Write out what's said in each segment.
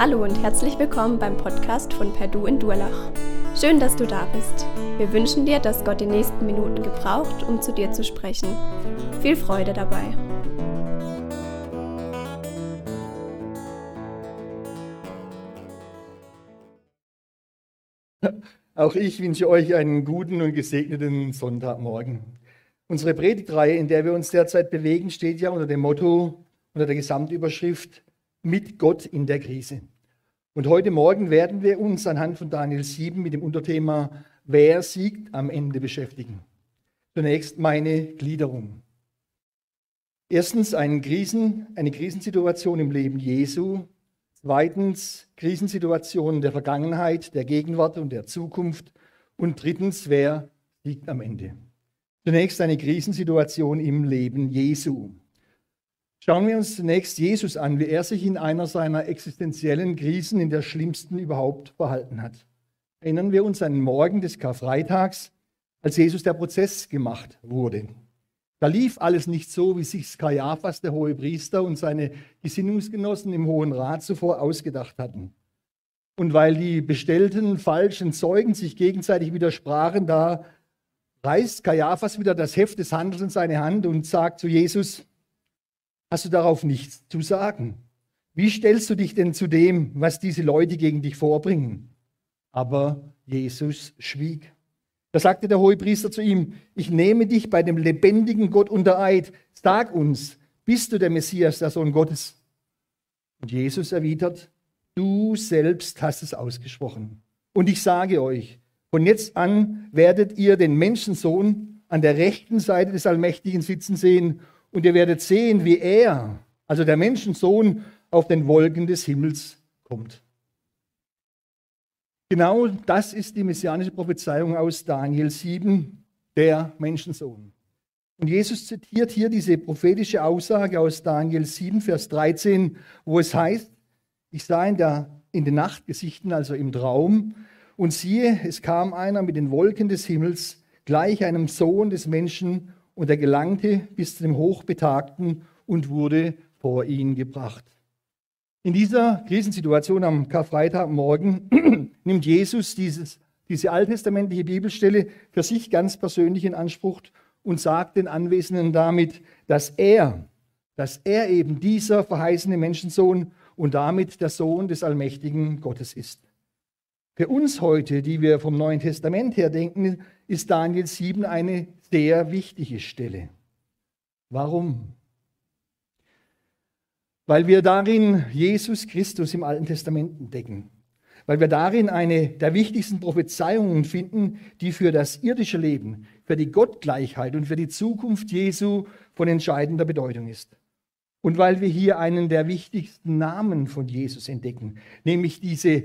Hallo und herzlich willkommen beim Podcast von Perdu in Durlach. Schön, dass du da bist. Wir wünschen dir, dass Gott die nächsten Minuten gebraucht, um zu dir zu sprechen. Viel Freude dabei. Auch ich wünsche euch einen guten und gesegneten Sonntagmorgen. Unsere Predigtreihe, in der wir uns derzeit bewegen, steht ja unter dem Motto, unter der Gesamtüberschrift mit Gott in der Krise. Und heute Morgen werden wir uns anhand von Daniel 7 mit dem Unterthema Wer siegt am Ende beschäftigen. Zunächst meine Gliederung. Erstens eine, Krisen, eine Krisensituation im Leben Jesu. Zweitens Krisensituationen der Vergangenheit, der Gegenwart und der Zukunft. Und drittens, wer siegt am Ende. Zunächst eine Krisensituation im Leben Jesu. Schauen wir uns zunächst Jesus an, wie er sich in einer seiner existenziellen Krisen in der schlimmsten überhaupt verhalten hat. Erinnern wir uns an den Morgen des Karfreitags, als Jesus der Prozess gemacht wurde. Da lief alles nicht so, wie sich Skajafas, der hohe Priester, und seine Gesinnungsgenossen im Hohen Rat zuvor ausgedacht hatten. Und weil die bestellten falschen Zeugen sich gegenseitig widersprachen, da reißt Kajafas wieder das Heft des Handels in seine Hand und sagt zu Jesus, hast du darauf nichts zu sagen. Wie stellst du dich denn zu dem, was diese Leute gegen dich vorbringen? Aber Jesus schwieg. Da sagte der Hohepriester zu ihm, ich nehme dich bei dem lebendigen Gott unter Eid. Sag uns, bist du der Messias, der Sohn Gottes? Und Jesus erwidert, du selbst hast es ausgesprochen. Und ich sage euch, von jetzt an werdet ihr den Menschensohn an der rechten Seite des Allmächtigen sitzen sehen und ihr werdet sehen, wie er, also der Menschensohn, auf den Wolken des Himmels kommt. Genau das ist die messianische Prophezeiung aus Daniel 7, der Menschensohn. Und Jesus zitiert hier diese prophetische Aussage aus Daniel 7, Vers 13, wo es heißt, ich sah in, der, in den Nachtgesichten, also im Traum, und siehe, es kam einer mit den Wolken des Himmels, gleich einem Sohn des Menschen, und er gelangte bis zu dem Hochbetagten und wurde vor ihn gebracht. In dieser Krisensituation am Karfreitagmorgen nimmt Jesus dieses, diese alttestamentliche Bibelstelle für sich ganz persönlich in Anspruch und sagt den Anwesenden damit, dass er, dass er eben dieser verheißene Menschensohn und damit der Sohn des allmächtigen Gottes ist. Für uns heute, die wir vom Neuen Testament her denken, ist Daniel 7 eine sehr wichtige Stelle. Warum? Weil wir darin Jesus Christus im Alten Testament entdecken. Weil wir darin eine der wichtigsten Prophezeiungen finden, die für das irdische Leben, für die Gottgleichheit und für die Zukunft Jesu von entscheidender Bedeutung ist. Und weil wir hier einen der wichtigsten Namen von Jesus entdecken, nämlich diese,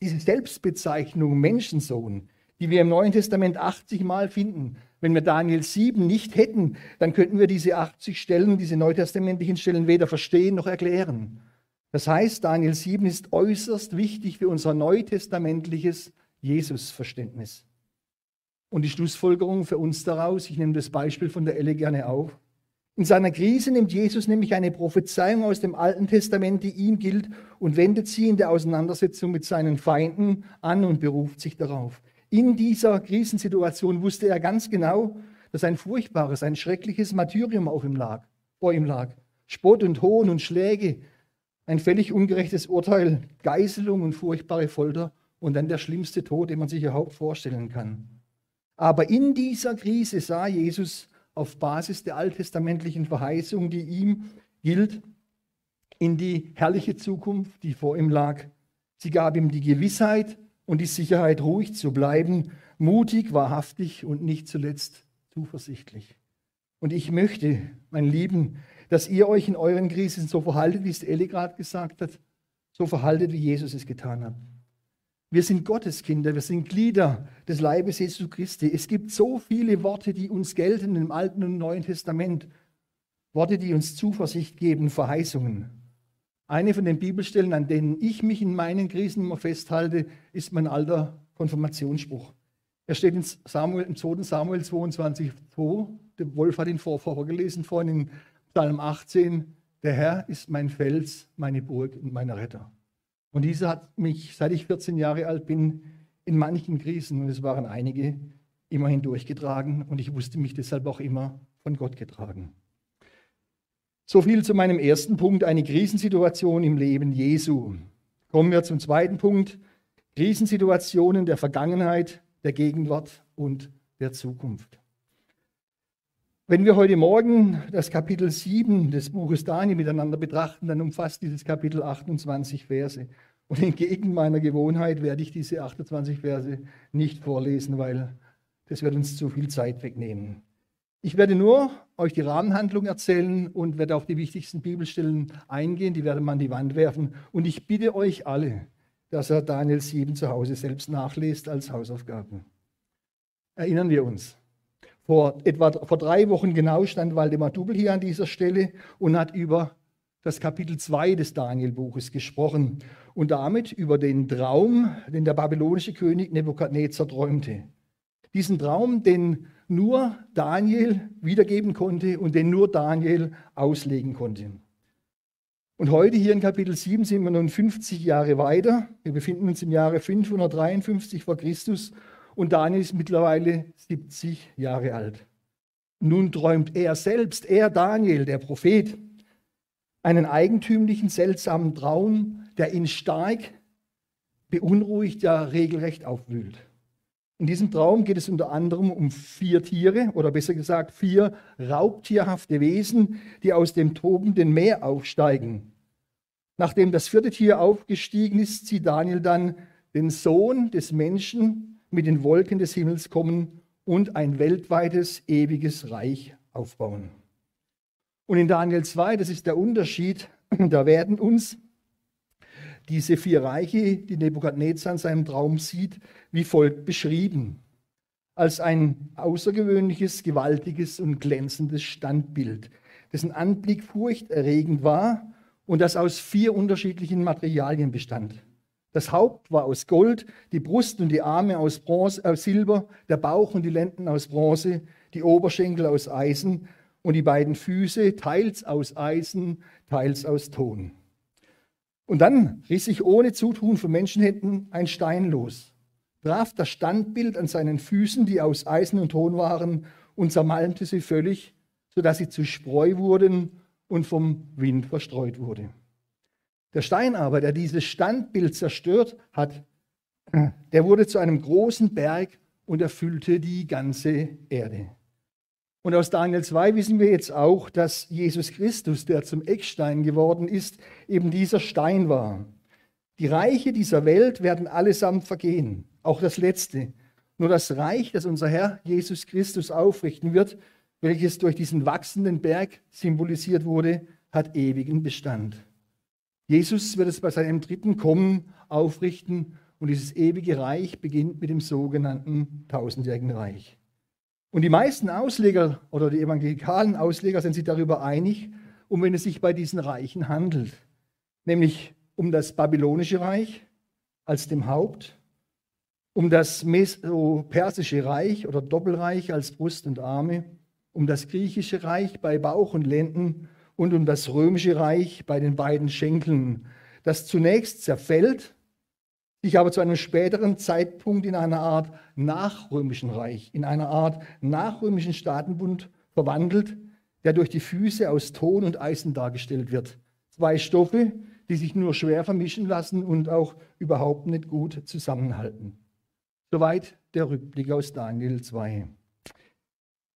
diese Selbstbezeichnung Menschensohn, die wir im Neuen Testament 80 Mal finden. Wenn wir Daniel 7 nicht hätten, dann könnten wir diese 80 Stellen, diese neutestamentlichen Stellen weder verstehen noch erklären. Das heißt, Daniel 7 ist äußerst wichtig für unser neutestamentliches Jesusverständnis. Und die Schlussfolgerung für uns daraus, ich nehme das Beispiel von der Elle gerne auf. In seiner Krise nimmt Jesus nämlich eine Prophezeiung aus dem Alten Testament, die ihm gilt, und wendet sie in der Auseinandersetzung mit seinen Feinden an und beruft sich darauf. In dieser Krisensituation wusste er ganz genau, dass ein furchtbares, ein schreckliches Martyrium auf ihm lag, vor ihm lag. Spott und Hohn und Schläge, ein völlig ungerechtes Urteil, Geißelung und furchtbare Folter und dann der schlimmste Tod, den man sich überhaupt vorstellen kann. Aber in dieser Krise sah Jesus auf Basis der alttestamentlichen Verheißung, die ihm gilt, in die herrliche Zukunft, die vor ihm lag. Sie gab ihm die Gewissheit, und die Sicherheit, ruhig zu bleiben, mutig, wahrhaftig und nicht zuletzt zuversichtlich. Und ich möchte, mein Lieben, dass ihr euch in euren Krisen so verhaltet, wie es Eli gerade gesagt hat, so verhaltet, wie Jesus es getan hat. Wir sind Gotteskinder, wir sind Glieder des Leibes Jesu Christi. Es gibt so viele Worte, die uns gelten im Alten und Neuen Testament. Worte, die uns Zuversicht geben, Verheißungen. Eine von den Bibelstellen, an denen ich mich in meinen Krisen immer festhalte, ist mein alter Konfirmationsspruch. Er steht in Samuel, im 2. Samuel 22, 2. Der Wolf hat ihn vor, vorgelesen vorhin in Psalm 18. Der Herr ist mein Fels, meine Burg und mein Retter. Und diese hat mich, seit ich 14 Jahre alt bin, in manchen Krisen, und es waren einige, immerhin durchgetragen und ich wusste mich deshalb auch immer von Gott getragen. So viel zu meinem ersten Punkt, eine Krisensituation im Leben Jesu. Kommen wir zum zweiten Punkt, Krisensituationen der Vergangenheit, der Gegenwart und der Zukunft. Wenn wir heute Morgen das Kapitel 7 des Buches Daniel miteinander betrachten, dann umfasst dieses Kapitel 28 Verse. Und entgegen meiner Gewohnheit werde ich diese 28 Verse nicht vorlesen, weil das wird uns zu viel Zeit wegnehmen. Ich werde nur euch die Rahmenhandlung erzählen und werde auf die wichtigsten Bibelstellen eingehen. Die werde man an die Wand werfen. Und ich bitte euch alle, dass er Daniel 7 zu Hause selbst nachlest als Hausaufgaben. Erinnern wir uns. Vor etwa vor drei Wochen genau stand Waldemar Dubel hier an dieser Stelle und hat über das Kapitel 2 des Daniel-Buches gesprochen und damit über den Traum, den der babylonische König Nebukadnezar träumte. Diesen Traum, den nur Daniel wiedergeben konnte und den nur Daniel auslegen konnte. Und heute hier in Kapitel 7 sind wir nun 50 Jahre weiter. Wir befinden uns im Jahre 553 vor Christus und Daniel ist mittlerweile 70 Jahre alt. Nun träumt er selbst, er Daniel, der Prophet, einen eigentümlichen, seltsamen Traum, der ihn stark beunruhigt, ja regelrecht aufwühlt. In diesem Traum geht es unter anderem um vier Tiere oder besser gesagt vier raubtierhafte Wesen, die aus dem tobenden Meer aufsteigen. Nachdem das vierte Tier aufgestiegen ist, sieht Daniel dann den Sohn des Menschen mit den Wolken des Himmels kommen und ein weltweites, ewiges Reich aufbauen. Und in Daniel 2, das ist der Unterschied, da werden uns diese vier Reiche, die Nebukadnezar in seinem Traum sieht, wie folgt beschrieben. Als ein außergewöhnliches, gewaltiges und glänzendes Standbild, dessen Anblick furchterregend war und das aus vier unterschiedlichen Materialien bestand. Das Haupt war aus Gold, die Brust und die Arme aus, Bronze, aus Silber, der Bauch und die Lenden aus Bronze, die Oberschenkel aus Eisen und die beiden Füße teils aus Eisen, teils aus Ton. Und dann riss sich ohne Zutun von Menschenhänden ein Stein los, traf das Standbild an seinen Füßen, die aus Eisen und Ton waren, und zermalmte sie völlig, sodass sie zu Spreu wurden und vom Wind verstreut wurde. Der Stein aber, der dieses Standbild zerstört hat, der wurde zu einem großen Berg und erfüllte die ganze Erde. Und aus Daniel 2 wissen wir jetzt auch, dass Jesus Christus, der zum Eckstein geworden ist, eben dieser Stein war. Die Reiche dieser Welt werden allesamt vergehen, auch das letzte. Nur das Reich, das unser Herr Jesus Christus aufrichten wird, welches durch diesen wachsenden Berg symbolisiert wurde, hat ewigen Bestand. Jesus wird es bei seinem dritten Kommen aufrichten und dieses ewige Reich beginnt mit dem sogenannten tausendjährigen Reich. Und die meisten Ausleger oder die evangelikalen Ausleger sind sich darüber einig, um wen es sich bei diesen Reichen handelt. Nämlich um das babylonische Reich als dem Haupt, um das Meso-Persische Reich oder Doppelreich als Brust und Arme, um das griechische Reich bei Bauch und Lenden und um das römische Reich bei den beiden Schenkeln, das zunächst zerfällt, sich aber zu einem späteren Zeitpunkt in einer Art nachrömischen Reich, in einer Art nachrömischen Staatenbund verwandelt, der durch die Füße aus Ton und Eisen dargestellt wird. Zwei Stoffe, die sich nur schwer vermischen lassen und auch überhaupt nicht gut zusammenhalten. Soweit der Rückblick aus Daniel 2.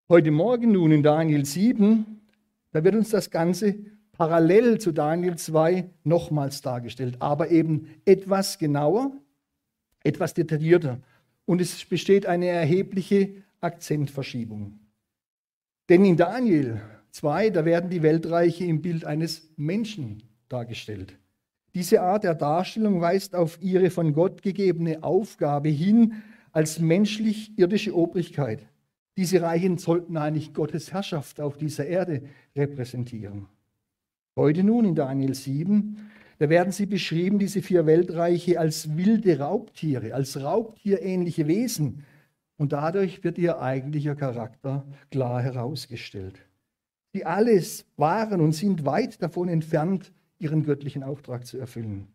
Heute Morgen nun in Daniel 7 da wird uns das Ganze parallel zu Daniel 2 nochmals dargestellt, aber eben etwas genauer, etwas detaillierter. Und es besteht eine erhebliche Akzentverschiebung. Denn in Daniel 2, da werden die Weltreiche im Bild eines Menschen dargestellt. Diese Art der Darstellung weist auf ihre von Gott gegebene Aufgabe hin als menschlich-irdische Obrigkeit. Diese Reichen sollten eigentlich Gottes Herrschaft auf dieser Erde repräsentieren. Heute nun in Daniel 7, da werden sie beschrieben, diese vier Weltreiche, als wilde Raubtiere, als raubtierähnliche Wesen. Und dadurch wird ihr eigentlicher Charakter klar herausgestellt. Sie alles waren und sind weit davon entfernt, ihren göttlichen Auftrag zu erfüllen.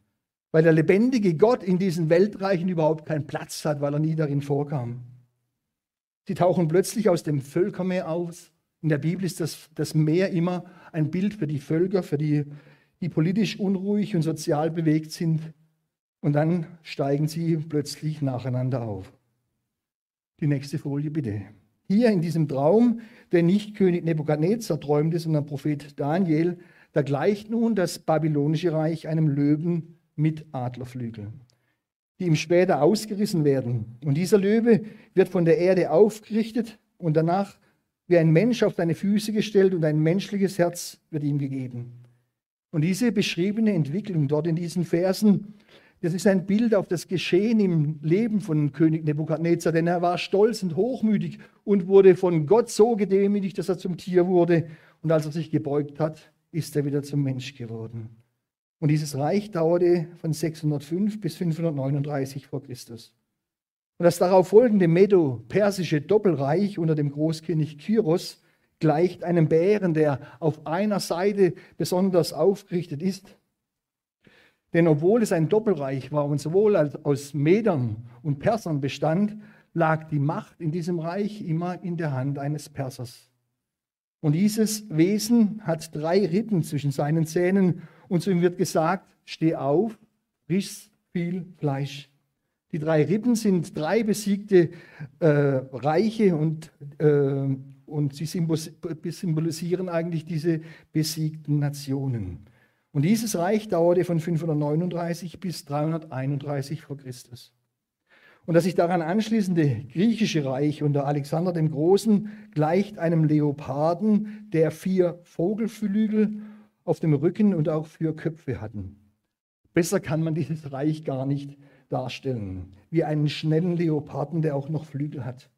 weil der lebendige Gott in diesen Weltreichen überhaupt keinen Platz hat, weil er nie darin vorkam. Sie tauchen plötzlich aus dem Völkermeer aus. In der Bibel ist das, das Meer immer ein Bild für die Völker, für die, die politisch unruhig und sozial bewegt sind. Und dann steigen sie plötzlich nacheinander auf. Die nächste Folie bitte. Hier in diesem Traum, der nicht König Nebukadnezar träumte, sondern Prophet Daniel, da gleicht nun das babylonische Reich einem Löwen mit Adlerflügeln, die ihm später ausgerissen werden. Und dieser Löwe wird von der Erde aufgerichtet und danach wie ein Mensch auf seine Füße gestellt und ein menschliches Herz wird ihm gegeben. Und diese beschriebene Entwicklung dort in diesen Versen das ist ein Bild auf das Geschehen im Leben von König Nebukadnezar, denn er war stolz und hochmütig und wurde von Gott so gedemütigt, dass er zum Tier wurde. Und als er sich gebeugt hat, ist er wieder zum Mensch geworden. Und dieses Reich dauerte von 605 bis 539 vor Christus. Und das darauf folgende Medo-persische Doppelreich unter dem Großkönig Kyros gleicht einem Bären, der auf einer Seite besonders aufgerichtet ist denn obwohl es ein Doppelreich war und sowohl aus Medern und Persern bestand, lag die Macht in diesem Reich immer in der Hand eines Persers. Und dieses Wesen hat drei Rippen zwischen seinen Zähnen und zu ihm wird gesagt, steh auf, friss viel Fleisch. Die drei Rippen sind drei besiegte äh, Reiche und, äh, und sie symbolisieren eigentlich diese besiegten Nationen. Und dieses Reich dauerte von 539 bis 331 vor Christus. Und das sich daran anschließende griechische Reich unter Alexander dem Großen gleicht einem Leoparden, der vier Vogelflügel auf dem Rücken und auch vier Köpfe hatten. Besser kann man dieses Reich gar nicht darstellen, wie einen schnellen Leoparden, der auch noch Flügel hat.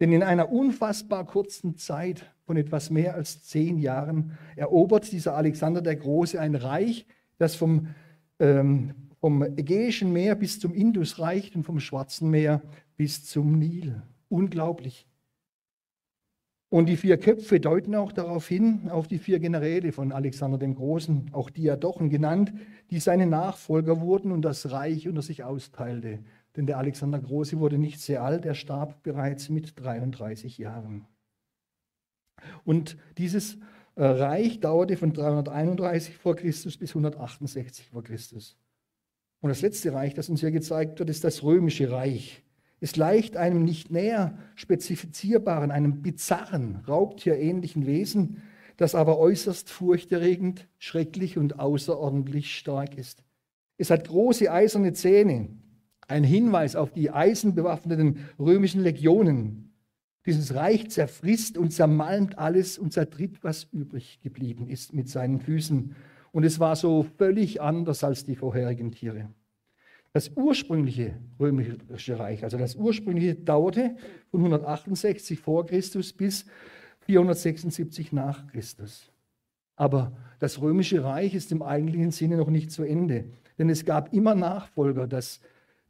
Denn in einer unfassbar kurzen Zeit von etwas mehr als zehn Jahren erobert dieser Alexander der Große ein Reich, das vom, ähm, vom Ägäischen Meer bis zum Indus reicht und vom Schwarzen Meer bis zum Nil. Unglaublich. Und die vier Köpfe deuten auch darauf hin, auf die vier Generäle von Alexander dem Großen, auch Diadochen genannt, die seine Nachfolger wurden und das Reich unter sich austeilte. Denn der Alexander Große wurde nicht sehr alt, er starb bereits mit 33 Jahren. Und dieses äh, Reich dauerte von 331 vor Christus bis 168 vor Christus. Und das letzte Reich, das uns hier gezeigt wird, ist das römische Reich. Es leicht einem nicht näher spezifizierbaren, einem bizarren, raubtierähnlichen Wesen, das aber äußerst furchterregend, schrecklich und außerordentlich stark ist. Es hat große eiserne Zähne, ein Hinweis auf die eisenbewaffneten römischen Legionen. Dieses Reich zerfrisst und zermalmt alles und zertritt, was übrig geblieben ist mit seinen Füßen. Und es war so völlig anders als die vorherigen Tiere. Das ursprüngliche römische Reich, also das ursprüngliche dauerte von 168 vor Christus bis 476 nach Christus. Aber das römische Reich ist im eigentlichen Sinne noch nicht zu Ende, denn es gab immer Nachfolger. Das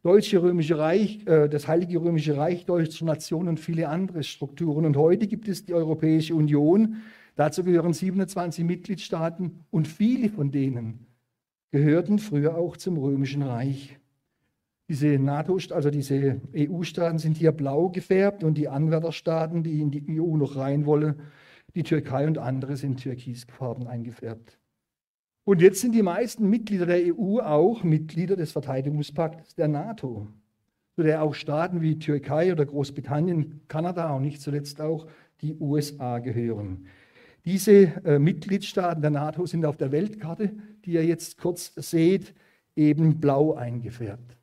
Deutsche Römische Reich, äh, das Heilige Römische Reich, deutsche Nationen und viele andere Strukturen. Und heute gibt es die Europäische Union. Dazu gehören 27 Mitgliedstaaten und viele von denen gehörten früher auch zum Römischen Reich. Diese NATO, also diese EU-Staaten sind hier blau gefärbt und die Anwärterstaaten, die in die EU noch rein wollen, die Türkei und andere sind türkisfarben eingefärbt. Und jetzt sind die meisten Mitglieder der EU auch Mitglieder des Verteidigungspakts der NATO, zu der auch Staaten wie Türkei oder Großbritannien, Kanada und nicht zuletzt auch die USA gehören. Diese äh, Mitgliedstaaten der NATO sind auf der Weltkarte, die ihr jetzt kurz seht, eben blau eingefärbt.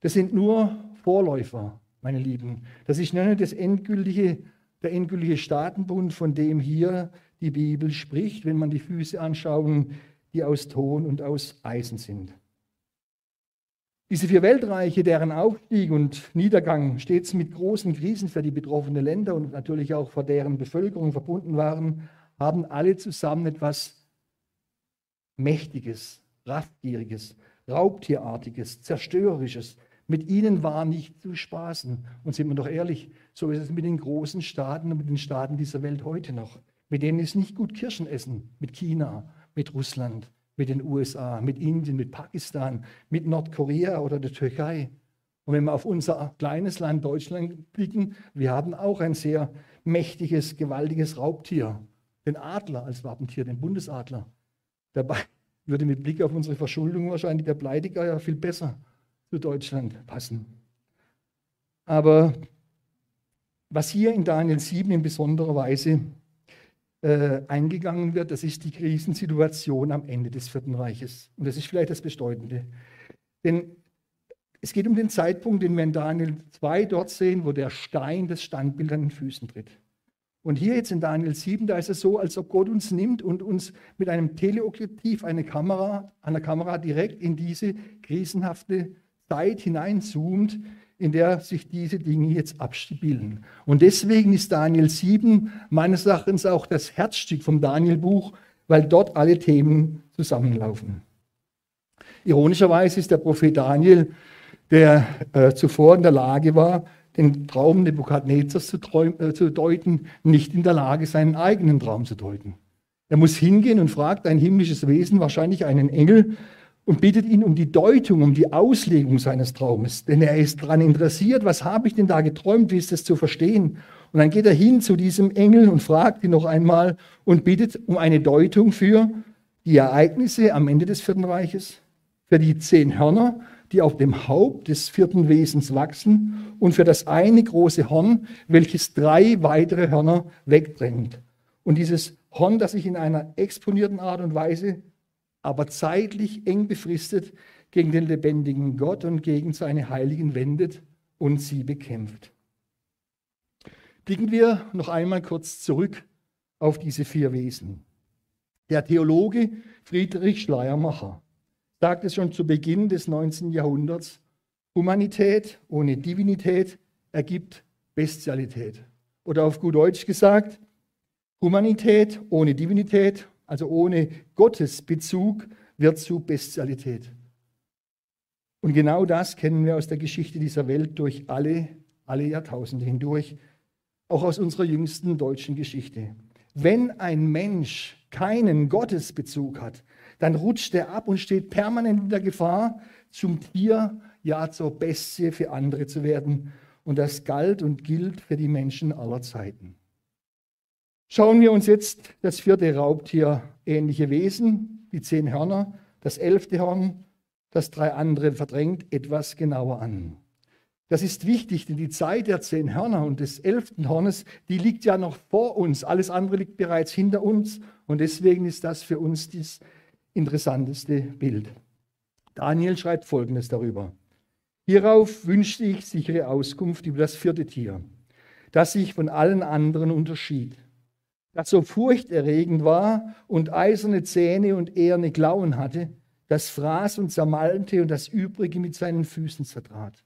Das sind nur Vorläufer, meine Lieben. Das ist nicht das endgültige, der endgültige Staatenbund, von dem hier die Bibel spricht, wenn man die Füße anschaut, die aus Ton und aus Eisen sind. Diese vier Weltreiche, deren Aufstieg und Niedergang stets mit großen Krisen für die betroffenen Länder und natürlich auch vor deren Bevölkerung verbunden waren, haben alle zusammen etwas Mächtiges, Raffgieriges, Raubtierartiges, Zerstörerisches. Mit ihnen war nicht zu spaßen. Und sind wir doch ehrlich, so ist es mit den großen Staaten und mit den Staaten dieser Welt heute noch. Mit denen ist nicht gut Kirschen essen, mit China, mit Russland, mit den USA, mit Indien, mit Pakistan, mit Nordkorea oder der Türkei. Und wenn wir auf unser kleines Land Deutschland blicken, wir haben auch ein sehr mächtiges, gewaltiges Raubtier, den Adler als Wappentier, den Bundesadler. Dabei würde mit Blick auf unsere Verschuldung wahrscheinlich der Pleitegeier viel besser zu Deutschland passen. Aber was hier in Daniel 7 in besonderer Weise äh, eingegangen wird, das ist die Krisensituation am Ende des Vierten Reiches. Und das ist vielleicht das Bedeutende. Denn es geht um den Zeitpunkt, den wir in Daniel 2 dort sehen, wo der Stein das Standbild an den Füßen tritt. Und hier jetzt in Daniel 7, da ist es so, als ob Gott uns nimmt und uns mit einem Teleobjektiv eine Kamera, einer Kamera direkt in diese krisenhafte Zeit hineinzoomt, in der sich diese Dinge jetzt abspielen. Und deswegen ist Daniel 7 meines Erachtens auch das Herzstück vom Daniel-Buch, weil dort alle Themen zusammenlaufen. Ironischerweise ist der Prophet Daniel, der äh, zuvor in der Lage war, den Traum Nebukadnezars zu, äh, zu deuten, nicht in der Lage, seinen eigenen Traum zu deuten. Er muss hingehen und fragt ein himmlisches Wesen, wahrscheinlich einen Engel, und bittet ihn um die Deutung, um die Auslegung seines Traumes. Denn er ist daran interessiert, was habe ich denn da geträumt, wie ist das zu verstehen? Und dann geht er hin zu diesem Engel und fragt ihn noch einmal und bittet um eine Deutung für die Ereignisse am Ende des Vierten Reiches, für die zehn Hörner, die auf dem Haupt des vierten Wesens wachsen und für das eine große Horn, welches drei weitere Hörner wegdrängt. Und dieses Horn, das sich in einer exponierten Art und Weise aber zeitlich eng befristet gegen den lebendigen Gott und gegen seine Heiligen wendet und sie bekämpft. Blicken wir noch einmal kurz zurück auf diese vier Wesen. Der Theologe Friedrich Schleiermacher sagt es schon zu Beginn des 19. Jahrhunderts, Humanität ohne Divinität ergibt Bestialität. Oder auf gut Deutsch gesagt, Humanität ohne Divinität also ohne Gottesbezug, wird zu Bestialität. Und genau das kennen wir aus der Geschichte dieser Welt durch alle, alle Jahrtausende hindurch, auch aus unserer jüngsten deutschen Geschichte. Wenn ein Mensch keinen Gottesbezug hat, dann rutscht er ab und steht permanent in der Gefahr, zum Tier, ja zur Bestie für andere zu werden. Und das galt und gilt für die Menschen aller Zeiten. Schauen wir uns jetzt das vierte Raubtier ähnliche Wesen, die zehn Hörner, das elfte Horn, das drei andere verdrängt, etwas genauer an. Das ist wichtig, denn die Zeit der zehn Hörner und des elften Hornes, die liegt ja noch vor uns. Alles andere liegt bereits hinter uns und deswegen ist das für uns das interessanteste Bild. Daniel schreibt Folgendes darüber. Hierauf wünschte ich sichere Auskunft über das vierte Tier, das sich von allen anderen unterschied das so furchterregend war und eiserne Zähne und eherne Klauen hatte, das fraß und zermalmte und das Übrige mit seinen Füßen zertrat.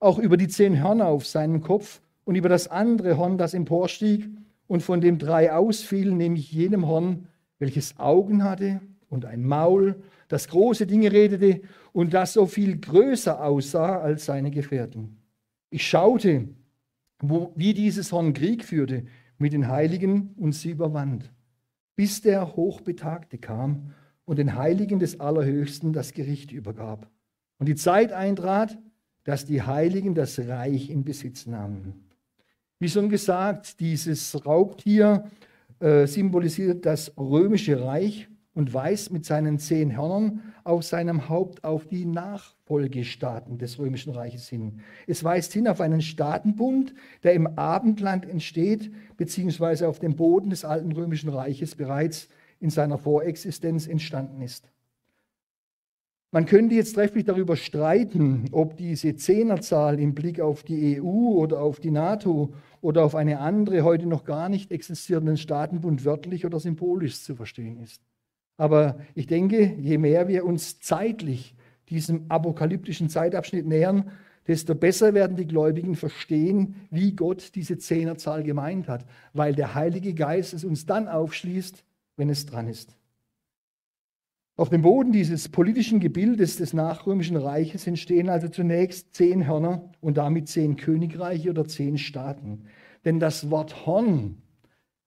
Auch über die zehn Hörner auf seinem Kopf und über das andere Horn, das emporstieg und von dem drei ausfielen, nämlich jenem Horn, welches Augen hatte und ein Maul, das große Dinge redete und das so viel größer aussah als seine Gefährten. Ich schaute, wo, wie dieses Horn Krieg führte mit den Heiligen und sie überwand, bis der Hochbetagte kam und den Heiligen des Allerhöchsten das Gericht übergab. Und die Zeit eintrat, dass die Heiligen das Reich in Besitz nahmen. Wie schon gesagt, dieses Raubtier äh, symbolisiert das römische Reich und weist mit seinen zehn Hörnern auf seinem Haupt auf die Nachfolgestaaten des Römischen Reiches hin. Es weist hin auf einen Staatenbund, der im Abendland entsteht, beziehungsweise auf dem Boden des alten Römischen Reiches bereits in seiner Vorexistenz entstanden ist. Man könnte jetzt trefflich darüber streiten, ob diese Zehnerzahl im Blick auf die EU oder auf die NATO oder auf eine andere heute noch gar nicht existierenden Staatenbund wörtlich oder symbolisch zu verstehen ist. Aber ich denke, je mehr wir uns zeitlich diesem apokalyptischen Zeitabschnitt nähern, desto besser werden die Gläubigen verstehen, wie Gott diese Zehnerzahl gemeint hat, weil der Heilige Geist es uns dann aufschließt, wenn es dran ist. Auf dem Boden dieses politischen Gebildes des nachrömischen Reiches entstehen also zunächst zehn Hörner und damit zehn Königreiche oder zehn Staaten. Denn das Wort Horn,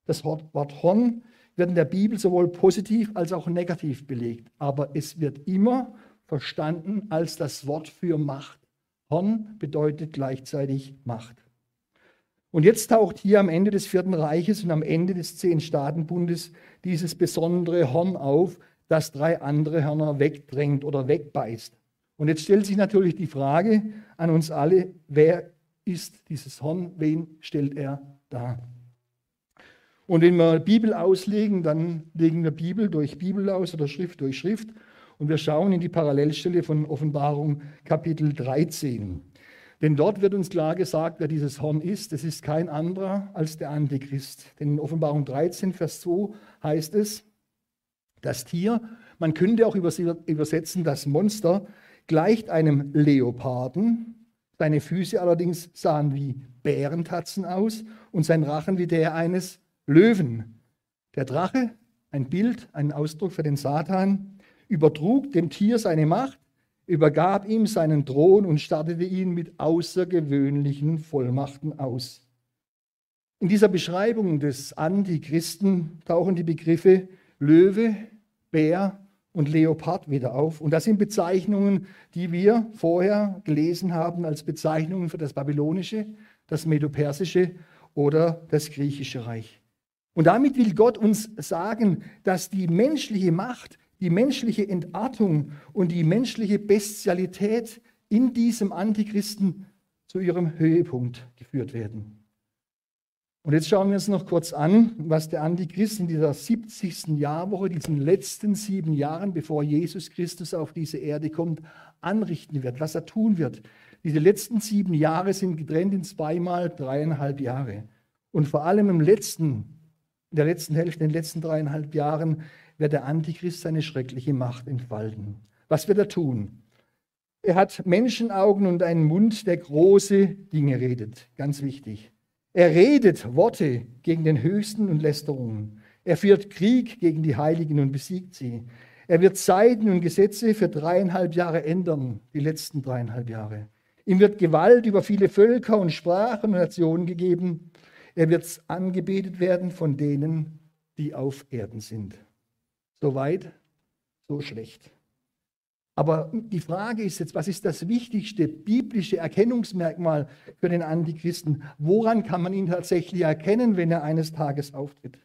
das Wort Horn wird in der Bibel sowohl positiv als auch negativ belegt. Aber es wird immer verstanden als das Wort für Macht. Horn bedeutet gleichzeitig Macht. Und jetzt taucht hier am Ende des Vierten Reiches und am Ende des Zehn-Staatenbundes dieses besondere Horn auf, das drei andere Hörner wegdrängt oder wegbeißt. Und jetzt stellt sich natürlich die Frage an uns alle, wer ist dieses Horn, wen stellt er dar? Und wenn wir Bibel auslegen, dann legen wir Bibel durch Bibel aus oder Schrift durch Schrift. Und wir schauen in die Parallelstelle von Offenbarung Kapitel 13. Denn dort wird uns klar gesagt, wer dieses Horn ist. Es ist kein anderer als der Antichrist. Denn in Offenbarung 13, Vers 2 heißt es, das Tier, man könnte auch übersetzen, das Monster, gleicht einem Leoparden. Seine Füße allerdings sahen wie Bärentatzen aus und sein Rachen wie der eines Löwen. Der Drache, ein Bild, ein Ausdruck für den Satan, übertrug dem Tier seine Macht, übergab ihm seinen Thron und startete ihn mit außergewöhnlichen Vollmachten aus. In dieser Beschreibung des Antichristen tauchen die Begriffe Löwe, Bär und Leopard wieder auf. Und das sind Bezeichnungen, die wir vorher gelesen haben als Bezeichnungen für das babylonische, das medopersische oder das griechische Reich. Und damit will Gott uns sagen, dass die menschliche Macht, die menschliche Entartung und die menschliche Bestialität in diesem Antichristen zu ihrem Höhepunkt geführt werden. Und jetzt schauen wir uns noch kurz an, was der Antichrist in dieser 70. Jahrwoche, diesen letzten sieben Jahren, bevor Jesus Christus auf diese Erde kommt, anrichten wird, was er tun wird. Diese letzten sieben Jahre sind getrennt in zweimal dreieinhalb Jahre. Und vor allem im letzten in der letzten Hälfte, in den letzten dreieinhalb Jahren, wird der Antichrist seine schreckliche Macht entfalten. Was wird er tun? Er hat Menschenaugen und einen Mund, der große Dinge redet. Ganz wichtig. Er redet Worte gegen den Höchsten und Lästerungen. Er führt Krieg gegen die Heiligen und besiegt sie. Er wird Zeiten und Gesetze für dreieinhalb Jahre ändern, die letzten dreieinhalb Jahre. Ihm wird Gewalt über viele Völker und Sprachen und Nationen gegeben. Er wird angebetet werden von denen, die auf Erden sind. So weit, so schlecht. Aber die Frage ist jetzt, was ist das wichtigste biblische Erkennungsmerkmal für den Antichristen? Woran kann man ihn tatsächlich erkennen, wenn er eines Tages auftritt?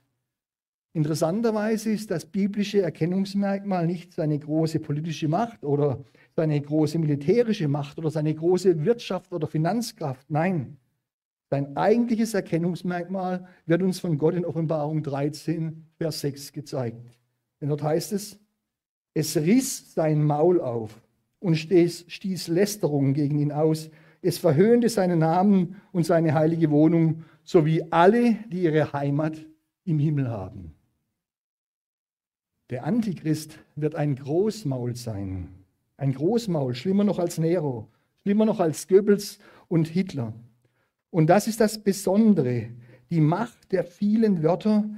Interessanterweise ist das biblische Erkennungsmerkmal nicht seine große politische Macht oder seine große militärische Macht oder seine große Wirtschaft oder Finanzkraft. Nein, sein eigentliches Erkennungsmerkmal wird uns von Gott in Offenbarung 13, Vers 6 gezeigt. Denn dort heißt es, es riss sein Maul auf und stieß, stieß Lästerungen gegen ihn aus. Es verhöhnte seinen Namen und seine heilige Wohnung, sowie alle, die ihre Heimat im Himmel haben. Der Antichrist wird ein Großmaul sein. Ein Großmaul, schlimmer noch als Nero, schlimmer noch als Goebbels und Hitler. Und das ist das Besondere. Die Macht der vielen Wörter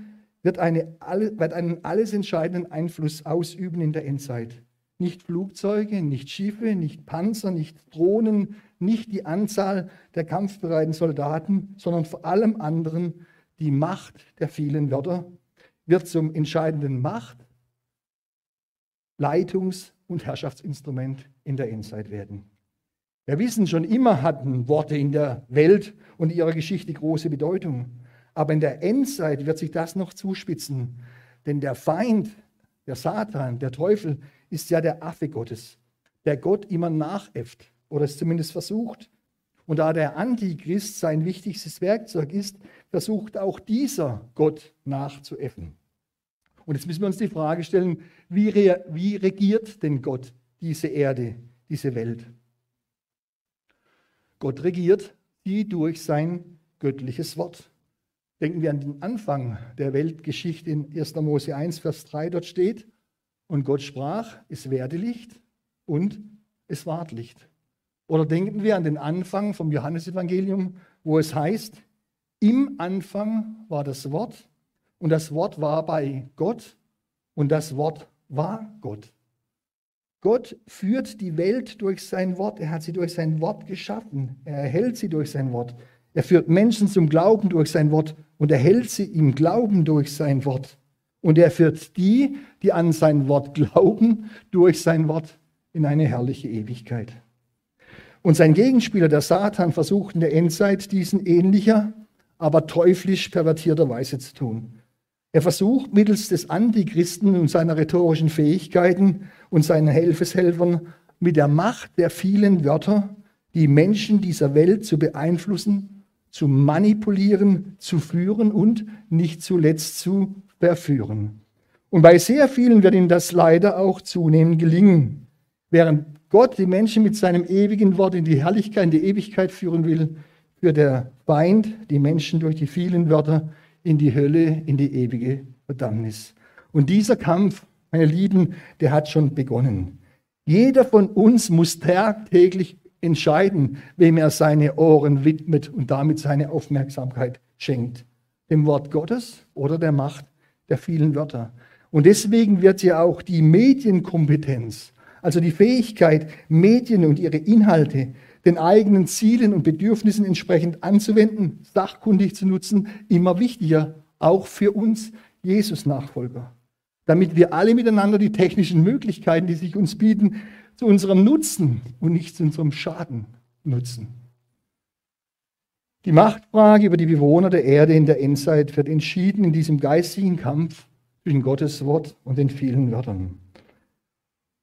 wird, eine, wird einen alles entscheidenden Einfluss ausüben in der Endzeit. Nicht Flugzeuge, nicht Schiffe, nicht Panzer, nicht Drohnen, nicht die Anzahl der kampfbereiten Soldaten, sondern vor allem anderen die Macht der vielen Wörter wird zum entscheidenden Macht, Leitungs- und Herrschaftsinstrument in der Endzeit werden. Wir wissen, schon immer hatten Worte in der Welt und ihrer Geschichte große Bedeutung. Aber in der Endzeit wird sich das noch zuspitzen. Denn der Feind, der Satan, der Teufel, ist ja der Affe Gottes, der Gott immer nachäfft oder es zumindest versucht. Und da der Antichrist sein wichtigstes Werkzeug ist, versucht auch dieser Gott nachzuäffen. Und jetzt müssen wir uns die Frage stellen, wie, re wie regiert denn Gott diese Erde, diese Welt? Gott regiert sie durch sein göttliches Wort. Denken wir an den Anfang der Weltgeschichte in 1. Mose 1, Vers 3, dort steht, und Gott sprach, es werde Licht und es ward Licht. Oder denken wir an den Anfang vom Johannesevangelium, wo es heißt, im Anfang war das Wort und das Wort war bei Gott und das Wort war Gott. Gott führt die Welt durch sein Wort. Er hat sie durch sein Wort geschaffen. Er erhält sie durch sein Wort. Er führt Menschen zum Glauben durch sein Wort und erhält sie im Glauben durch sein Wort. Und er führt die, die an sein Wort glauben, durch sein Wort in eine herrliche Ewigkeit. Und sein Gegenspieler, der Satan, versucht in der Endzeit diesen ähnlicher, aber teuflisch pervertierter Weise zu tun. Er versucht mittels des Antichristen und seiner rhetorischen Fähigkeiten und seinen Helfeshelfern mit der Macht der vielen Wörter die Menschen dieser Welt zu beeinflussen, zu manipulieren, zu führen und nicht zuletzt zu verführen. Und bei sehr vielen wird ihm das leider auch zunehmend gelingen. Während Gott die Menschen mit seinem ewigen Wort in die Herrlichkeit, in die Ewigkeit führen will, führt der Feind die Menschen durch die vielen Wörter in die Hölle, in die ewige Verdammnis. Und dieser Kampf, meine Lieben, der hat schon begonnen. Jeder von uns muss tagtäglich entscheiden, wem er seine Ohren widmet und damit seine Aufmerksamkeit schenkt. Dem Wort Gottes oder der Macht der vielen Wörter. Und deswegen wird ja auch die Medienkompetenz, also die Fähigkeit, Medien und ihre Inhalte den eigenen Zielen und Bedürfnissen entsprechend anzuwenden, sachkundig zu nutzen, immer wichtiger, auch für uns Jesus-Nachfolger. Damit wir alle miteinander die technischen Möglichkeiten, die sich uns bieten, zu unserem Nutzen und nicht zu unserem Schaden nutzen. Die Machtfrage über die Bewohner der Erde in der Endzeit wird entschieden in diesem geistigen Kampf zwischen Gottes Wort und den vielen Wörtern.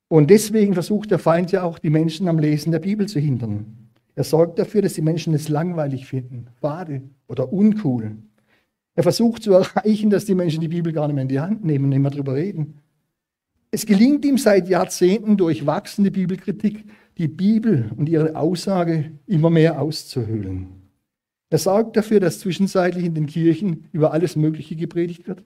Und deswegen versucht der Feind ja auch, die Menschen am Lesen der Bibel zu hindern. Er sorgt dafür, dass die Menschen es langweilig finden, fade oder uncool. Er versucht zu erreichen, dass die Menschen die Bibel gar nicht mehr in die Hand nehmen und nicht mehr darüber reden. Es gelingt ihm seit Jahrzehnten durch wachsende Bibelkritik, die Bibel und ihre Aussage immer mehr auszuhöhlen. Er sorgt dafür, dass zwischenzeitlich in den Kirchen über alles Mögliche gepredigt wird,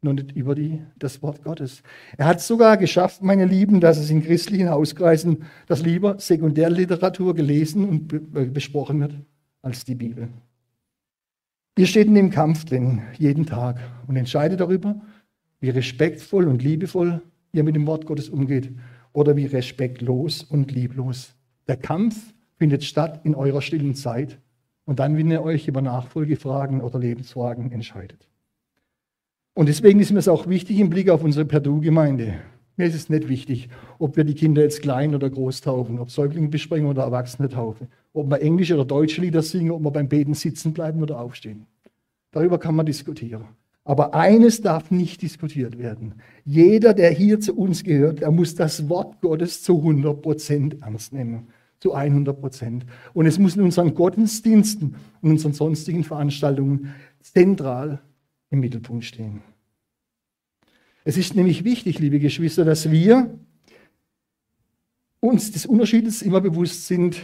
nur nicht über die, das Wort Gottes. Er hat sogar geschafft, meine Lieben, dass es in christlichen Hauskreisen das lieber Sekundärliteratur gelesen und äh, besprochen wird als die Bibel. Ihr steht in dem Kampf drin, jeden Tag, und entscheidet darüber, wie respektvoll und liebevoll ihr mit dem Wort Gottes umgeht oder wie respektlos und lieblos. Der Kampf findet statt in eurer stillen Zeit und dann, wenn ihr euch über Nachfolgefragen oder Lebensfragen entscheidet. Und deswegen ist mir es auch wichtig im Blick auf unsere Perdu-Gemeinde. Mir ist es nicht wichtig, ob wir die Kinder jetzt klein oder groß taufen, ob Säuglinge bespringen oder Erwachsene taufen, ob wir englische oder deutsche Lieder singen, ob wir beim Beten sitzen bleiben oder aufstehen. Darüber kann man diskutieren. Aber eines darf nicht diskutiert werden. Jeder, der hier zu uns gehört, der muss das Wort Gottes zu 100 Prozent ernst nehmen. Zu 100 Prozent. Und es muss in unseren Gottesdiensten und unseren sonstigen Veranstaltungen zentral im Mittelpunkt stehen. Es ist nämlich wichtig, liebe Geschwister, dass wir uns des Unterschiedes immer bewusst sind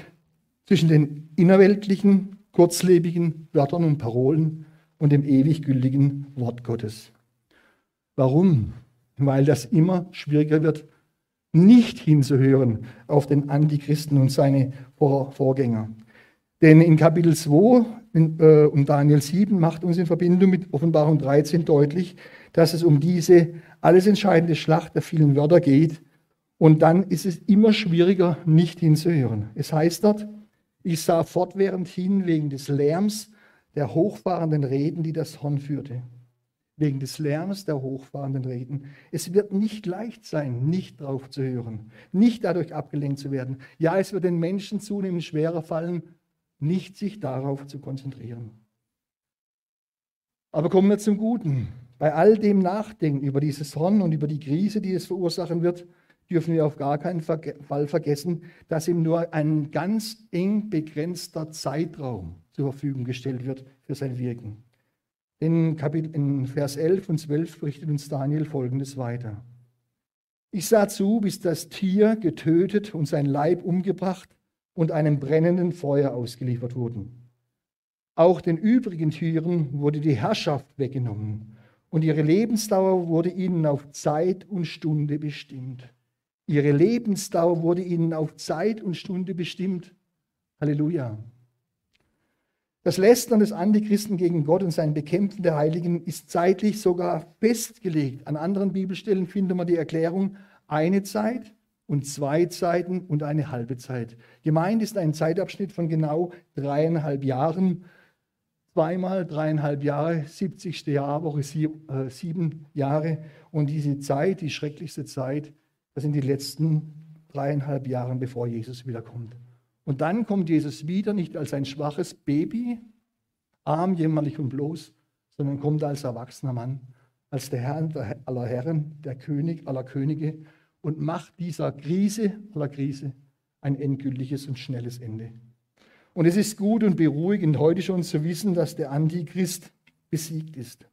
zwischen den innerweltlichen, kurzlebigen Wörtern und Parolen und dem ewig gültigen Wort Gottes. Warum? Weil das immer schwieriger wird, nicht hinzuhören auf den Antichristen und seine Vorgänger. Denn in Kapitel 2 in, äh, und Daniel 7 macht uns in Verbindung mit Offenbarung 13 deutlich, dass es um diese alles entscheidende Schlacht der vielen Wörter geht. Und dann ist es immer schwieriger, nicht hinzuhören. Es heißt dort, ich sah fortwährend hin wegen des Lärms der hochfahrenden Reden, die das Horn führte. Wegen des Lärms der hochfahrenden Reden. Es wird nicht leicht sein, nicht drauf zu hören, nicht dadurch abgelenkt zu werden. Ja, es wird den Menschen zunehmend schwerer fallen, nicht sich darauf zu konzentrieren. Aber kommen wir zum Guten. Bei all dem Nachdenken über dieses Horn und über die Krise, die es verursachen wird, dürfen wir auf gar keinen Fall vergessen, dass ihm nur ein ganz eng begrenzter Zeitraum zur Verfügung gestellt wird für sein Wirken. In, Kapitel, in Vers 11 und 12 berichtet uns Daniel Folgendes weiter. Ich sah zu, bis das Tier getötet und sein Leib umgebracht und einem brennenden Feuer ausgeliefert wurden. Auch den übrigen Tieren wurde die Herrschaft weggenommen und ihre Lebensdauer wurde ihnen auf Zeit und Stunde bestimmt. Ihre Lebensdauer wurde ihnen auf Zeit und Stunde bestimmt. Halleluja. Das Lästern des Antichristen gegen Gott und sein Bekämpfen der Heiligen ist zeitlich sogar festgelegt. An anderen Bibelstellen findet man die Erklärung eine Zeit und zwei Zeiten und eine halbe Zeit. Gemeint ist ein Zeitabschnitt von genau dreieinhalb Jahren, zweimal dreieinhalb Jahre, 70. Jahrwoche, äh, sieben Jahre. Und diese Zeit, die schrecklichste Zeit, das sind die letzten dreieinhalb Jahre, bevor Jesus wiederkommt. Und dann kommt Jesus wieder, nicht als ein schwaches Baby, arm, jämmerlich und bloß, sondern kommt als erwachsener Mann, als der Herr aller Herren, der König aller Könige und macht dieser Krise aller Krise ein endgültiges und schnelles Ende. Und es ist gut und beruhigend, heute schon zu wissen, dass der Antichrist besiegt ist.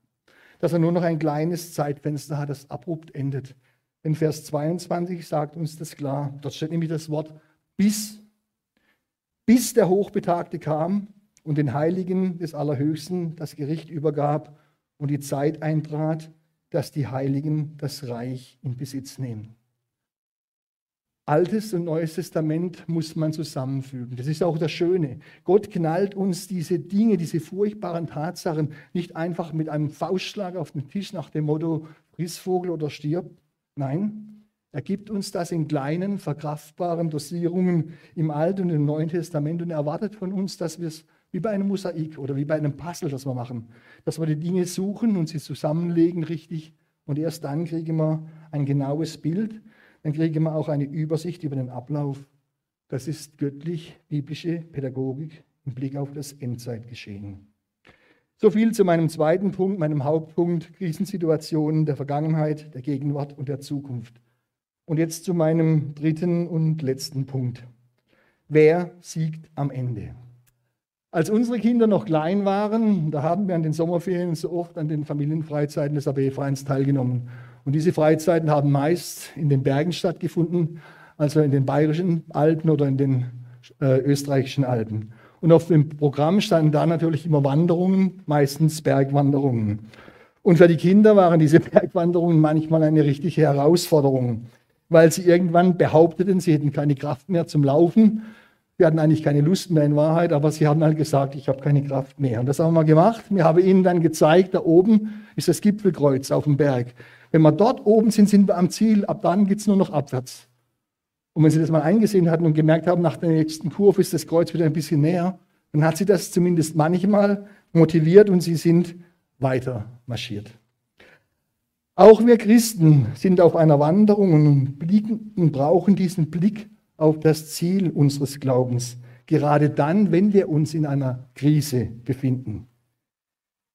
Dass er nur noch ein kleines Zeitfenster hat, das abrupt endet. In Vers 22 sagt uns das klar. Dort steht nämlich das Wort bis. Bis der Hochbetagte kam und den Heiligen des Allerhöchsten das Gericht übergab und die Zeit eintrat, dass die Heiligen das Reich in Besitz nehmen. Altes und Neues Testament muss man zusammenfügen. Das ist auch das Schöne. Gott knallt uns diese Dinge, diese furchtbaren Tatsachen nicht einfach mit einem Faustschlag auf den Tisch nach dem Motto, friss Vogel oder stirb. Nein, er gibt uns das in kleinen, verkraftbaren Dosierungen im Alten und im Neuen Testament und erwartet von uns, dass wir es wie bei einem Mosaik oder wie bei einem Puzzle, das wir machen, dass wir die Dinge suchen und sie zusammenlegen richtig und erst dann kriegen wir ein genaues Bild dann kriegen wir auch eine Übersicht über den Ablauf. Das ist göttlich-biblische Pädagogik im Blick auf das Endzeitgeschehen. So viel zu meinem zweiten Punkt, meinem Hauptpunkt, Krisensituationen der Vergangenheit, der Gegenwart und der Zukunft. Und jetzt zu meinem dritten und letzten Punkt. Wer siegt am Ende? Als unsere Kinder noch klein waren, da haben wir an den Sommerferien so oft an den Familienfreizeiten des AB-Vereins teilgenommen. Und diese Freizeiten haben meist in den Bergen stattgefunden, also in den bayerischen Alpen oder in den äh, österreichischen Alpen. Und auf dem Programm standen da natürlich immer Wanderungen, meistens Bergwanderungen. Und für die Kinder waren diese Bergwanderungen manchmal eine richtige Herausforderung, weil sie irgendwann behaupteten, sie hätten keine Kraft mehr zum Laufen. Sie hatten eigentlich keine Lust mehr in Wahrheit, aber sie haben halt gesagt, ich habe keine Kraft mehr. Und das haben wir gemacht. Wir haben ihnen dann gezeigt, da oben ist das Gipfelkreuz auf dem Berg. Wenn wir dort oben sind, sind wir am Ziel. Ab dann geht es nur noch abwärts. Und wenn Sie das mal eingesehen hatten und gemerkt haben, nach der nächsten Kurve ist das Kreuz wieder ein bisschen näher, dann hat Sie das zumindest manchmal motiviert und Sie sind weiter marschiert. Auch wir Christen sind auf einer Wanderung und, blicken, und brauchen diesen Blick auf das Ziel unseres Glaubens, gerade dann, wenn wir uns in einer Krise befinden.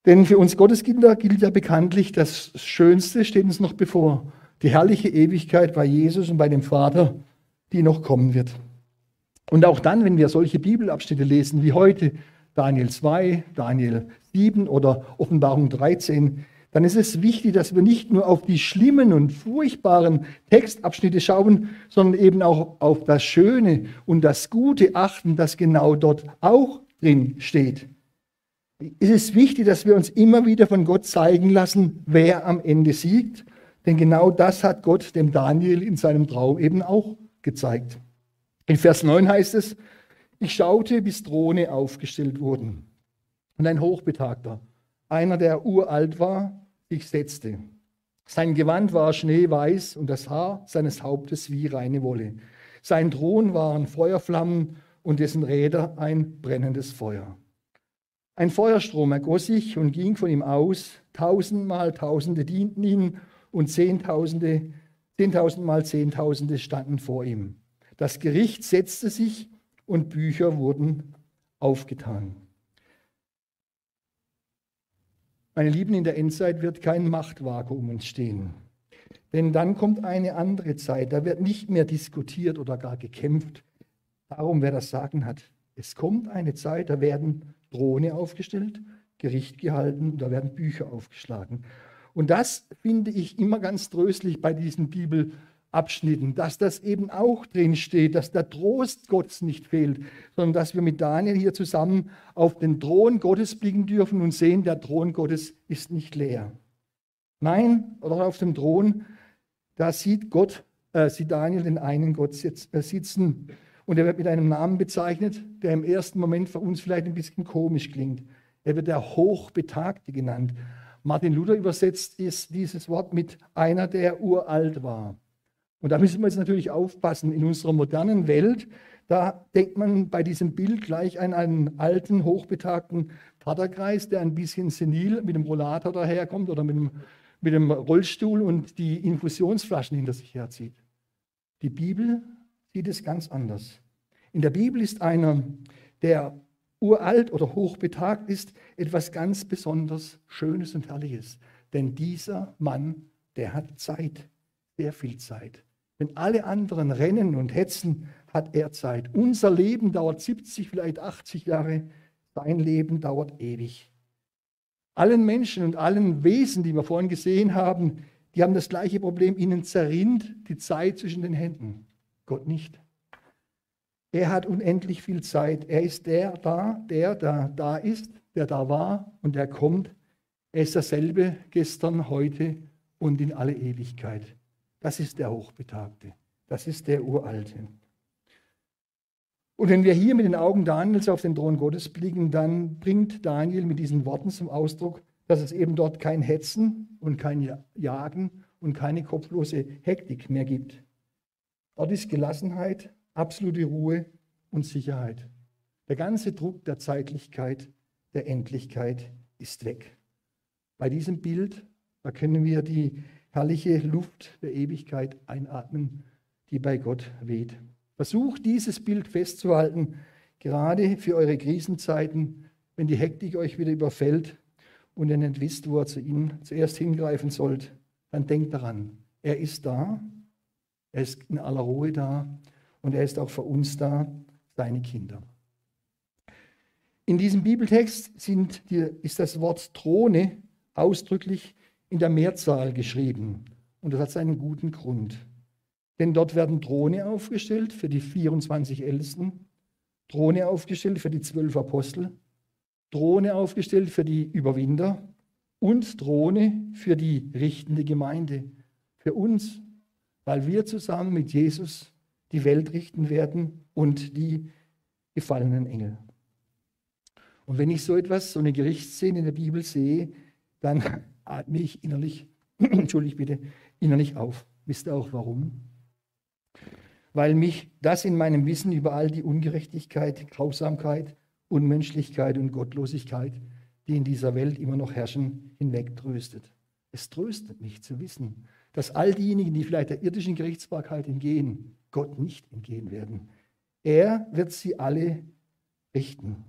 Denn für uns Gotteskinder gilt ja bekanntlich, das Schönste steht uns noch bevor. Die herrliche Ewigkeit bei Jesus und bei dem Vater, die noch kommen wird. Und auch dann, wenn wir solche Bibelabschnitte lesen wie heute, Daniel 2, Daniel 7 oder Offenbarung 13, dann ist es wichtig, dass wir nicht nur auf die schlimmen und furchtbaren Textabschnitte schauen, sondern eben auch auf das Schöne und das Gute achten, das genau dort auch drin steht ist es wichtig, dass wir uns immer wieder von Gott zeigen lassen, wer am Ende siegt. Denn genau das hat Gott dem Daniel in seinem Traum eben auch gezeigt. In Vers 9 heißt es, ich schaute, bis Throne aufgestellt wurden. Und ein Hochbetagter, einer, der uralt war, sich setzte. Sein Gewand war schneeweiß und das Haar seines Hauptes wie reine Wolle. Sein Thron waren Feuerflammen und dessen Räder ein brennendes Feuer. Ein Feuerstrom ergoss sich und ging von ihm aus. Tausendmal Tausende dienten ihm und Zehntausende, Zehntausendmal Zehntausende standen vor ihm. Das Gericht setzte sich und Bücher wurden aufgetan. Meine Lieben, in der Endzeit wird kein Machtvakuum entstehen. Denn dann kommt eine andere Zeit. Da wird nicht mehr diskutiert oder gar gekämpft darum, wer das Sagen hat. Es kommt eine Zeit, da werden Throne aufgestellt, Gericht gehalten, da werden Bücher aufgeschlagen. Und das finde ich immer ganz tröstlich bei diesen Bibelabschnitten, dass das eben auch drin steht, dass der Trost Gottes nicht fehlt, sondern dass wir mit Daniel hier zusammen auf den Thron Gottes blicken dürfen und sehen, der Thron Gottes ist nicht leer. Nein, oder auf dem Thron, da sieht Gott, äh, sieht Daniel den einen Gott äh, sitzen und er wird mit einem Namen bezeichnet, der im ersten Moment für uns vielleicht ein bisschen komisch klingt. Er wird der Hochbetagte genannt. Martin Luther übersetzt ist dieses Wort mit einer, der uralt war. Und da müssen wir jetzt natürlich aufpassen. In unserer modernen Welt, da denkt man bei diesem Bild gleich an einen alten, hochbetagten Vaterkreis, der ein bisschen senil mit dem Rollator daherkommt oder mit dem, mit dem Rollstuhl und die Infusionsflaschen hinter sich herzieht. Die Bibel sieht es ganz anders. In der Bibel ist einer, der uralt oder hochbetagt ist, etwas ganz besonders Schönes und Herrliches. Denn dieser Mann, der hat Zeit, sehr viel Zeit. Wenn alle anderen rennen und hetzen, hat er Zeit. Unser Leben dauert 70, vielleicht 80 Jahre. Sein Leben dauert ewig. Allen Menschen und allen Wesen, die wir vorhin gesehen haben, die haben das gleiche Problem. Ihnen zerrinnt die Zeit zwischen den Händen. Gott nicht. Er hat unendlich viel Zeit. Er ist der da, der da, da ist, der da war und der kommt. Er ist dasselbe gestern, heute und in alle Ewigkeit. Das ist der Hochbetagte. Das ist der Uralte. Und wenn wir hier mit den Augen Daniels auf den Thron Gottes blicken, dann bringt Daniel mit diesen Worten zum Ausdruck, dass es eben dort kein Hetzen und kein Jagen und keine kopflose Hektik mehr gibt. Dort ist Gelassenheit, absolute Ruhe und Sicherheit. Der ganze Druck der Zeitlichkeit, der Endlichkeit ist weg. Bei diesem Bild, da können wir die herrliche Luft der Ewigkeit einatmen, die bei Gott weht. Versucht dieses Bild festzuhalten, gerade für eure Krisenzeiten, wenn die Hektik euch wieder überfällt und ihr nicht wisst, wo ihr zu ihm zuerst hingreifen sollt, dann denkt daran, er ist da, er ist in aller Ruhe da und er ist auch für uns da, seine Kinder. In diesem Bibeltext sind ist das Wort Throne ausdrücklich in der Mehrzahl geschrieben. Und das hat seinen guten Grund. Denn dort werden Throne aufgestellt für die 24 Ältesten, Throne aufgestellt für die zwölf Apostel, Throne aufgestellt für die Überwinder und Throne für die richtende Gemeinde, für uns, weil wir zusammen mit Jesus die Welt richten werden und die gefallenen Engel. Und wenn ich so etwas, so eine Gerichtsszene in der Bibel sehe, dann atme ich innerlich, entschuldige bitte, innerlich auf. Wisst ihr auch warum? Weil mich das in meinem Wissen über all die Ungerechtigkeit, Grausamkeit, Unmenschlichkeit und Gottlosigkeit, die in dieser Welt immer noch herrschen, hinwegtröstet. Es tröstet mich zu wissen, dass all diejenigen, die vielleicht der irdischen Gerichtsbarkeit entgehen, Gott nicht entgehen werden. Er wird sie alle richten.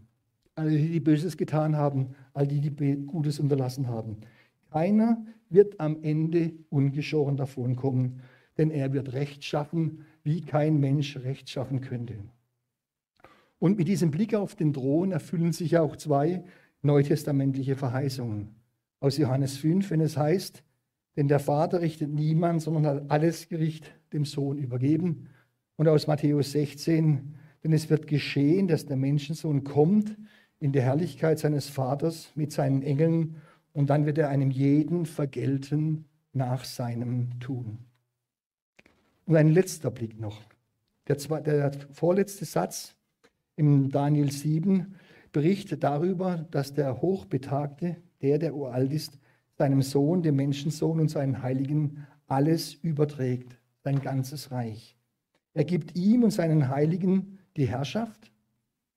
Alle, die Böses getan haben, all die, die Gutes unterlassen haben. Keiner wird am Ende ungeschoren davonkommen, denn er wird Recht schaffen, wie kein Mensch Recht schaffen könnte. Und mit diesem Blick auf den Thron erfüllen sich auch zwei neutestamentliche Verheißungen. Aus Johannes 5, wenn es heißt, denn der Vater richtet niemand, sondern hat alles Gericht dem Sohn übergeben. Und aus Matthäus 16, denn es wird geschehen, dass der Menschensohn kommt in der Herrlichkeit seines Vaters mit seinen Engeln und dann wird er einem jeden vergelten nach seinem Tun. Und ein letzter Blick noch. Der, der vorletzte Satz im Daniel 7 berichtet darüber, dass der Hochbetagte, der, der uralt ist, seinem Sohn, dem Menschensohn und seinen Heiligen alles überträgt, sein ganzes Reich. Er gibt ihm und seinen Heiligen die Herrschaft.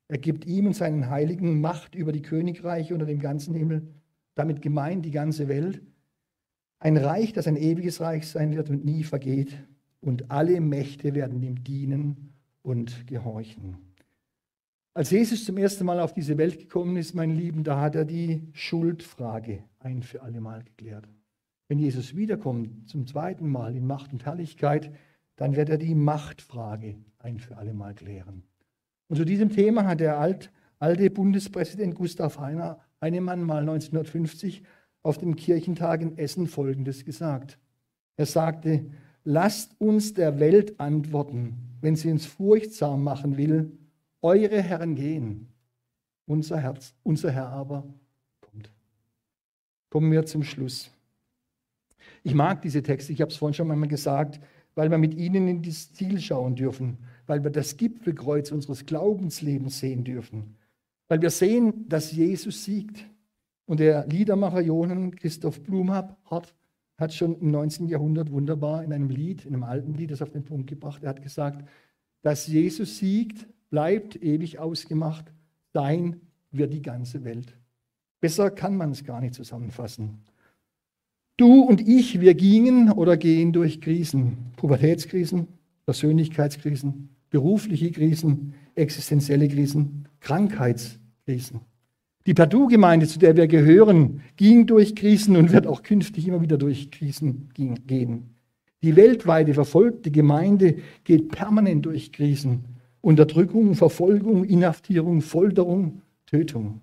Er gibt ihm und seinen Heiligen Macht über die Königreiche unter dem ganzen Himmel, damit gemeint die ganze Welt. Ein Reich, das ein ewiges Reich sein wird und nie vergeht. Und alle Mächte werden ihm dienen und gehorchen. Als Jesus zum ersten Mal auf diese Welt gekommen ist, mein Lieben, da hat er die Schuldfrage ein für alle Mal geklärt. Wenn Jesus wiederkommt zum zweiten Mal in Macht und Herrlichkeit, dann wird er die Machtfrage ein für alle Mal klären. Und zu diesem Thema hat der alt, alte Bundespräsident Gustav Heiner, Heinemann mal 1950 auf dem Kirchentag in Essen Folgendes gesagt. Er sagte, lasst uns der Welt antworten, wenn sie uns furchtsam machen will, eure Herren gehen, unser Herz, unser Herr aber kommt. Kommen wir zum Schluss. Ich mag diese Texte, ich habe es vorhin schon einmal gesagt, weil wir mit ihnen in das Ziel schauen dürfen, weil wir das Gipfelkreuz unseres Glaubenslebens sehen dürfen, weil wir sehen, dass Jesus siegt. Und der Liedermacher Johann Christoph Blumhardt hat schon im 19. Jahrhundert wunderbar in einem Lied, in einem alten Lied, das auf den Punkt gebracht, er hat gesagt, dass Jesus siegt, bleibt ewig ausgemacht. Sein wird die ganze Welt. Besser kann man es gar nicht zusammenfassen. Du und ich, wir gingen oder gehen durch Krisen, Pubertätskrisen, Persönlichkeitskrisen, berufliche Krisen, existenzielle Krisen, Krankheitskrisen. Die Perdue-Gemeinde, zu der wir gehören, ging durch Krisen und wird auch künftig immer wieder durch Krisen gehen. Die weltweite verfolgte Gemeinde geht permanent durch Krisen. Unterdrückung, Verfolgung, Inhaftierung, Folterung, Tötung.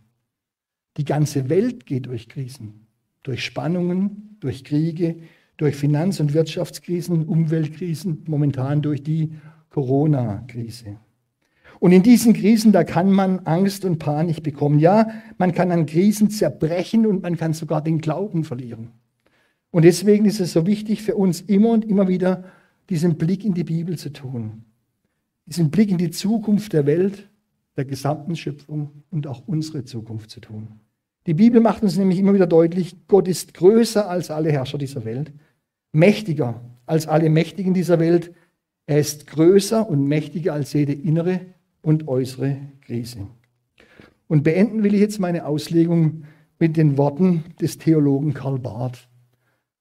Die ganze Welt geht durch Krisen, durch Spannungen, durch Kriege, durch Finanz- und Wirtschaftskrisen, Umweltkrisen, momentan durch die Corona-Krise. Und in diesen Krisen, da kann man Angst und Panik bekommen. Ja, man kann an Krisen zerbrechen und man kann sogar den Glauben verlieren. Und deswegen ist es so wichtig für uns immer und immer wieder diesen Blick in die Bibel zu tun. Diesen Blick in die Zukunft der Welt, der gesamten Schöpfung und auch unsere Zukunft zu tun. Die Bibel macht uns nämlich immer wieder deutlich, Gott ist größer als alle Herrscher dieser Welt, mächtiger als alle Mächtigen dieser Welt. Er ist größer und mächtiger als jede innere und äußere Krise. Und beenden will ich jetzt meine Auslegung mit den Worten des Theologen Karl Barth.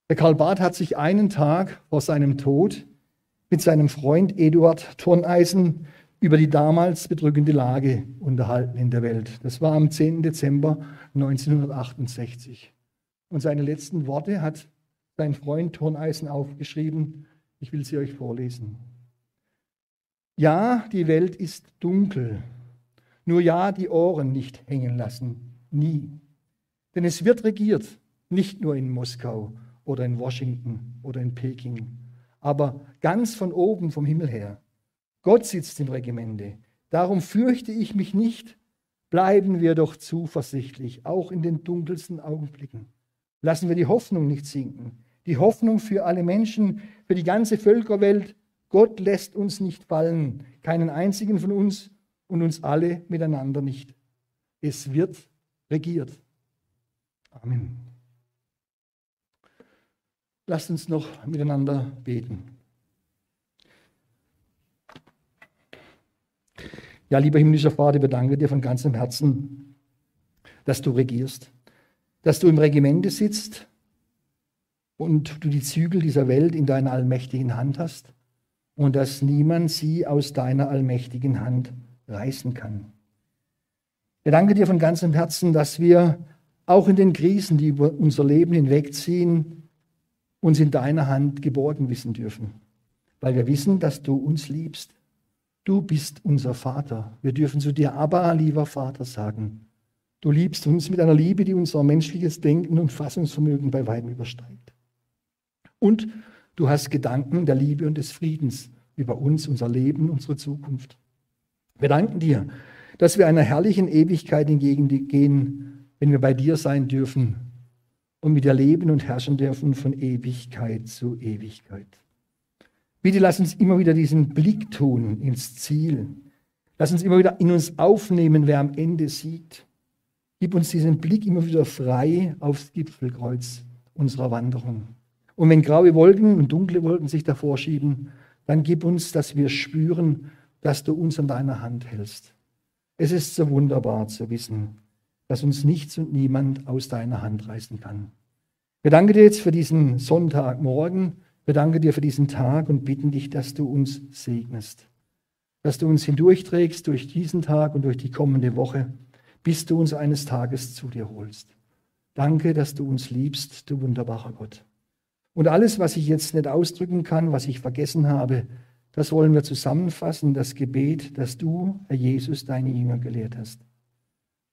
Der Karl Barth hat sich einen Tag vor seinem Tod mit seinem Freund Eduard Turneisen über die damals bedrückende Lage unterhalten in der Welt. Das war am 10. Dezember 1968. Und seine letzten Worte hat sein Freund Turneisen aufgeschrieben. Ich will sie euch vorlesen. Ja, die Welt ist dunkel. Nur ja, die Ohren nicht hängen lassen. Nie. Denn es wird regiert, nicht nur in Moskau oder in Washington oder in Peking, aber ganz von oben vom Himmel her. Gott sitzt im Regimente. Darum fürchte ich mich nicht. Bleiben wir doch zuversichtlich, auch in den dunkelsten Augenblicken. Lassen wir die Hoffnung nicht sinken. Die Hoffnung für alle Menschen, für die ganze Völkerwelt, Gott lässt uns nicht fallen, keinen einzigen von uns und uns alle miteinander nicht. Es wird regiert. Amen. Lasst uns noch miteinander beten. Ja, lieber himmlischer Vater, wir danken dir von ganzem Herzen, dass du regierst, dass du im Regimente sitzt und du die Zügel dieser Welt in deiner allmächtigen Hand hast und dass niemand sie aus deiner allmächtigen Hand reißen kann. Wir danken dir von ganzem Herzen, dass wir auch in den Krisen, die über unser Leben hinwegziehen, uns in deiner Hand geborgen wissen dürfen, weil wir wissen, dass du uns liebst. Du bist unser Vater. Wir dürfen zu dir aber, lieber Vater, sagen. Du liebst uns mit einer Liebe, die unser menschliches Denken und Fassungsvermögen bei weitem übersteigt. Und Du hast Gedanken der Liebe und des Friedens über uns, unser Leben, unsere Zukunft. Wir danken dir, dass wir einer herrlichen Ewigkeit entgegengehen, wenn wir bei dir sein dürfen und mit dir leben und herrschen dürfen von Ewigkeit zu Ewigkeit. Bitte lass uns immer wieder diesen Blick tun ins Ziel. Lass uns immer wieder in uns aufnehmen, wer am Ende siegt. Gib uns diesen Blick immer wieder frei aufs Gipfelkreuz unserer Wanderung. Und wenn graue Wolken und dunkle Wolken sich davor schieben, dann gib uns, dass wir spüren, dass du uns an deiner Hand hältst. Es ist so wunderbar zu wissen, dass uns nichts und niemand aus deiner Hand reißen kann. Wir danken dir jetzt für diesen Sonntagmorgen. Wir danken dir für diesen Tag und bitten dich, dass du uns segnest. Dass du uns hindurchträgst durch diesen Tag und durch die kommende Woche, bis du uns eines Tages zu dir holst. Danke, dass du uns liebst, du wunderbarer Gott. Und alles, was ich jetzt nicht ausdrücken kann, was ich vergessen habe, das wollen wir zusammenfassen, das Gebet, das du, Herr Jesus, deine Jünger gelehrt hast.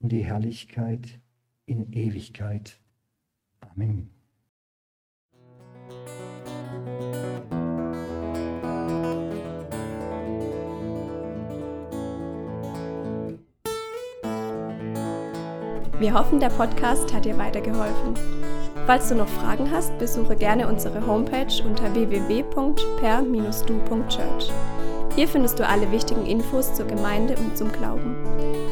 und die Herrlichkeit in Ewigkeit. Amen. Wir hoffen, der Podcast hat dir weitergeholfen. Falls du noch Fragen hast, besuche gerne unsere Homepage unter www.per-du.church. Hier findest du alle wichtigen Infos zur Gemeinde und zum Glauben.